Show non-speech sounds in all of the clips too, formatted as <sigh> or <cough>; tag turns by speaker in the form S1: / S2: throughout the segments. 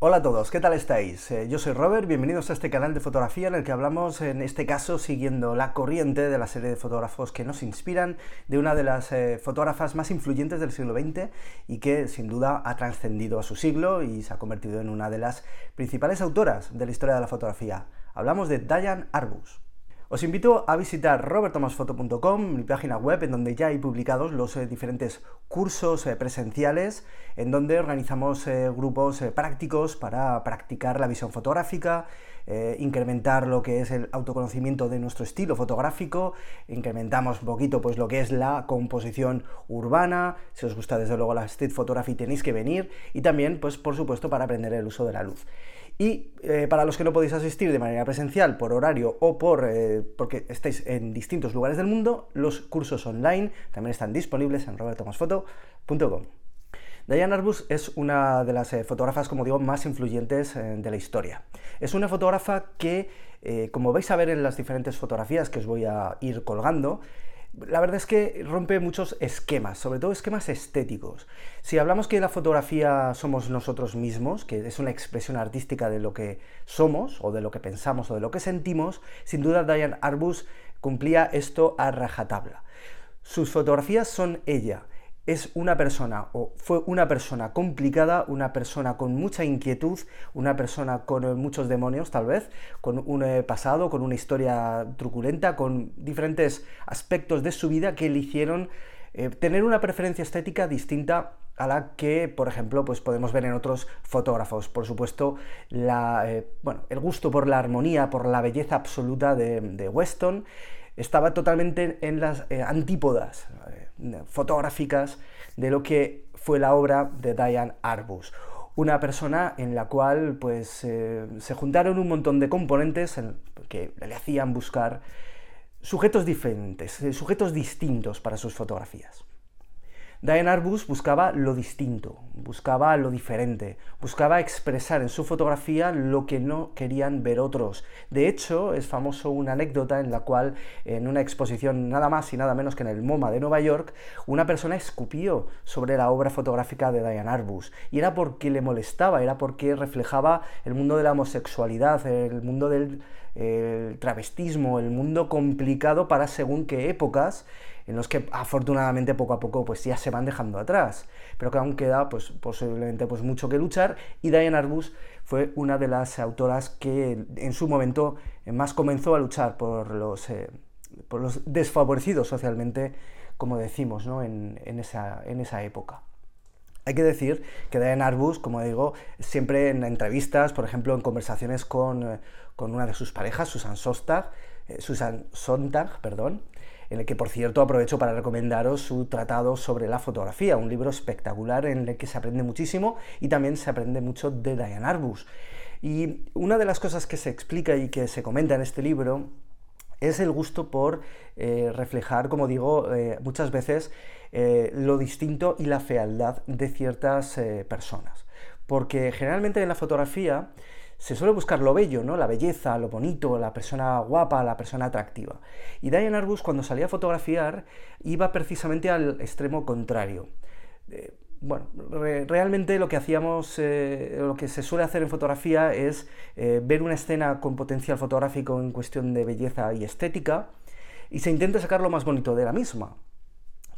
S1: Hola a todos, ¿qué tal estáis? Eh, yo soy Robert, bienvenidos a este canal de fotografía en el que hablamos, en este caso, siguiendo la corriente de la serie de fotógrafos que nos inspiran, de una de las eh, fotógrafas más influyentes del siglo XX y que sin duda ha trascendido a su siglo y se ha convertido en una de las principales autoras de la historia de la fotografía. Hablamos de Diane Arbus. Os invito a visitar robertomasfoto.com, mi página web, en donde ya hay publicados los eh, diferentes cursos eh, presenciales, en donde organizamos eh, grupos prácticos para practicar la visión fotográfica, incrementar lo que es el autoconocimiento de nuestro estilo fotográfico, incrementamos un poquito pues lo que es la composición urbana, si os gusta desde luego la street photography tenéis que venir, y también pues por supuesto para aprender el uso de la luz. Y eh, para los que no podéis asistir de manera presencial, por horario o por eh, porque estáis en distintos lugares del mundo, los cursos online también están disponibles en robertomasfoto.com. Diane Arbus es una de las eh, fotógrafas, como digo, más influyentes de la historia. Es una fotógrafa que, como vais a ver en las diferentes fotografías que os voy a ir colgando, la verdad es que rompe muchos esquemas, sobre todo esquemas estéticos. Si hablamos que la fotografía somos nosotros mismos, que es una expresión artística de lo que somos, o de lo que pensamos, o de lo que sentimos, sin duda Diane Arbus cumplía esto a rajatabla. Sus fotografías son ella, es una persona o fue una persona complicada, una persona con mucha inquietud, una persona con eh, muchos demonios tal vez, con un eh, pasado, con una historia truculenta, con diferentes aspectos de su vida que le hicieron eh, tener una preferencia estética distinta a la que, por ejemplo, pues podemos ver en otros fotógrafos. Por supuesto, el gusto por la armonía, por la belleza absoluta de Weston, estaba totalmente en las antípodas fotográficas de lo que fue la obra de Diane Arbus. Una persona en la cual pues, eh, se juntaron un montón de componentes que le hacían buscar sujetos diferentes, eh, sujetos distintos para sus fotografías. Diane Arbus buscaba lo distinto, buscaba lo diferente, buscaba expresar en su fotografía lo que no querían ver otros. De hecho, es famoso una anécdota en la cual, en una exposición nada más y nada menos que en el MoMA de Nueva York, una persona escupió sobre la obra fotográfica de Diane Arbus. Y era porque le molestaba, era porque reflejaba el mundo de la homosexualidad, el mundo del travestismo, el mundo complicado para según qué épocas en los que afortunadamente poco a poco pues ya se van dejando atrás, pero que aún queda pues posiblemente pues mucho que luchar y Diane Arbus fue una de las autoras que en su momento más comenzó a luchar por los, eh, por los desfavorecidos socialmente, como decimos, ¿no? en, esa, en esa época. Hay que decir que Diane Arbus, como digo, siempre en entrevistas, por ejemplo, en conversaciones con, eh, con una de sus parejas, Susan Sontag, eh, Susan Sontag, perdón, en el que por cierto aprovecho para recomendaros su tratado sobre la fotografía, un libro espectacular en el que se aprende muchísimo y también se aprende mucho de Diane Arbus. Y una de las cosas que se explica y que se comenta en este libro es el gusto por eh, reflejar, como digo, eh, muchas veces eh, lo distinto y la fealdad de ciertas personas. Porque generalmente en la fotografía se suele buscar lo bello, ¿no? La belleza, lo bonito, la persona guapa, la persona atractiva. Y Diane Arbus, cuando salía a fotografiar, iba precisamente al extremo contrario. Eh, bueno, realmente lo que hacíamos, eh, lo que se suele hacer en fotografía es eh, ver una escena con potencial fotográfico en cuestión de belleza y estética y se intenta sacar lo más bonito de la misma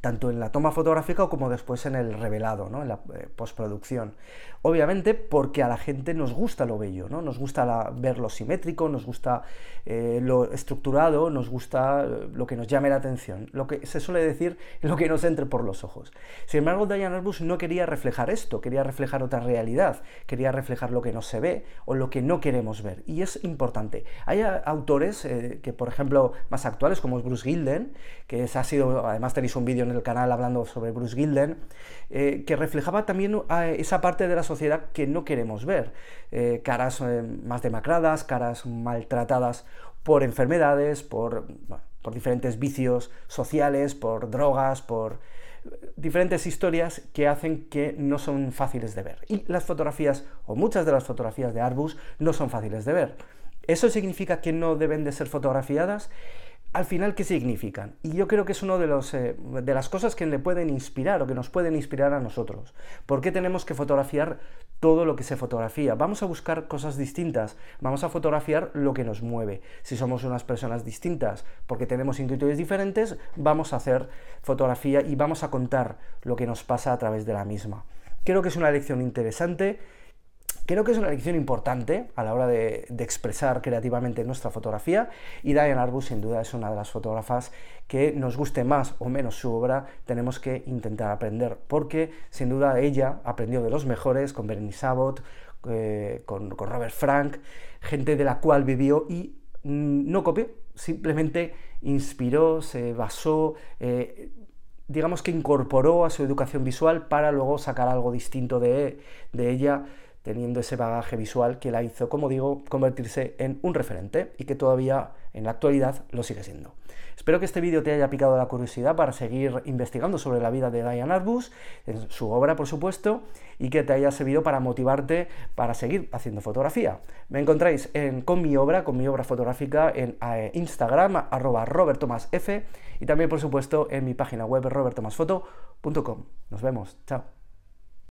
S1: tanto en la toma fotográfica como después en el revelado, en la eh, postproducción. Obviamente porque a la gente nos gusta lo bello, ¿no? nos gusta ver lo simétrico, nos gusta eh, lo estructurado, nos gusta eh, lo que nos llame la atención, lo que se suele decir <laughs> lo que nos entre por los ojos. Sin embargo, Diane Arbus no quería reflejar esto, quería reflejar otra realidad, quería reflejar lo que no se ve o lo que no queremos ver. Y es importante. Hay autores que, por ejemplo, más actuales, como es Bruce Gilden, que es, ha sido, además tenéis un vídeo en el canal hablando sobre Bruce Gilden, eh, que reflejaba también eh, esa parte de la sociedad que no queremos ver. Eh, caras más demacradas, caras maltratadas por enfermedades, por, por diferentes vicios sociales, por drogas, por diferentes historias que hacen que no son fáciles de ver. Y las fotografías, o muchas de las fotografías de Arbus, no son fáciles de ver. ¿Eso significa que no deben de ser fotografiadas? Al final, ¿qué significan? Y yo creo que es una de, eh, de las cosas que le pueden inspirar o que nos pueden inspirar a nosotros. ¿Por qué tenemos que fotografiar todo lo que se fotografía? Vamos a buscar cosas distintas, vamos a fotografiar lo que nos mueve. Si somos unas personas distintas porque tenemos inquietudes diferentes, vamos a hacer fotografía y vamos a contar lo que nos pasa a través de la misma. Creo que es una lección interesante Creo que es una lección importante a la hora de, expresar creativamente nuestra fotografía y Diane Arbus sin duda es una de las fotógrafas que nos guste más o menos su obra, tenemos que intentar aprender, porque sin duda ella aprendió de los mejores con Berenice Abbott, eh, con, Robert Frank, gente de la cual vivió y mm, no copió, simplemente inspiró, se basó, eh, digamos que incorporó a su educación visual para luego sacar algo distinto de, de ella teniendo ese bagaje visual que la hizo, como digo, convertirse en un referente y que todavía en la actualidad lo sigue siendo. Espero que este vídeo te haya picado la curiosidad para seguir investigando sobre la vida de Diane Arbus, en su obra por supuesto, y que te haya servido para motivarte para seguir haciendo fotografía. Me encontráis con mi obra, con mi obra fotográfica en eh, Instagram, arroba robertomasf, y también por supuesto en mi página web robertomasfoto.com. Nos vemos, chao.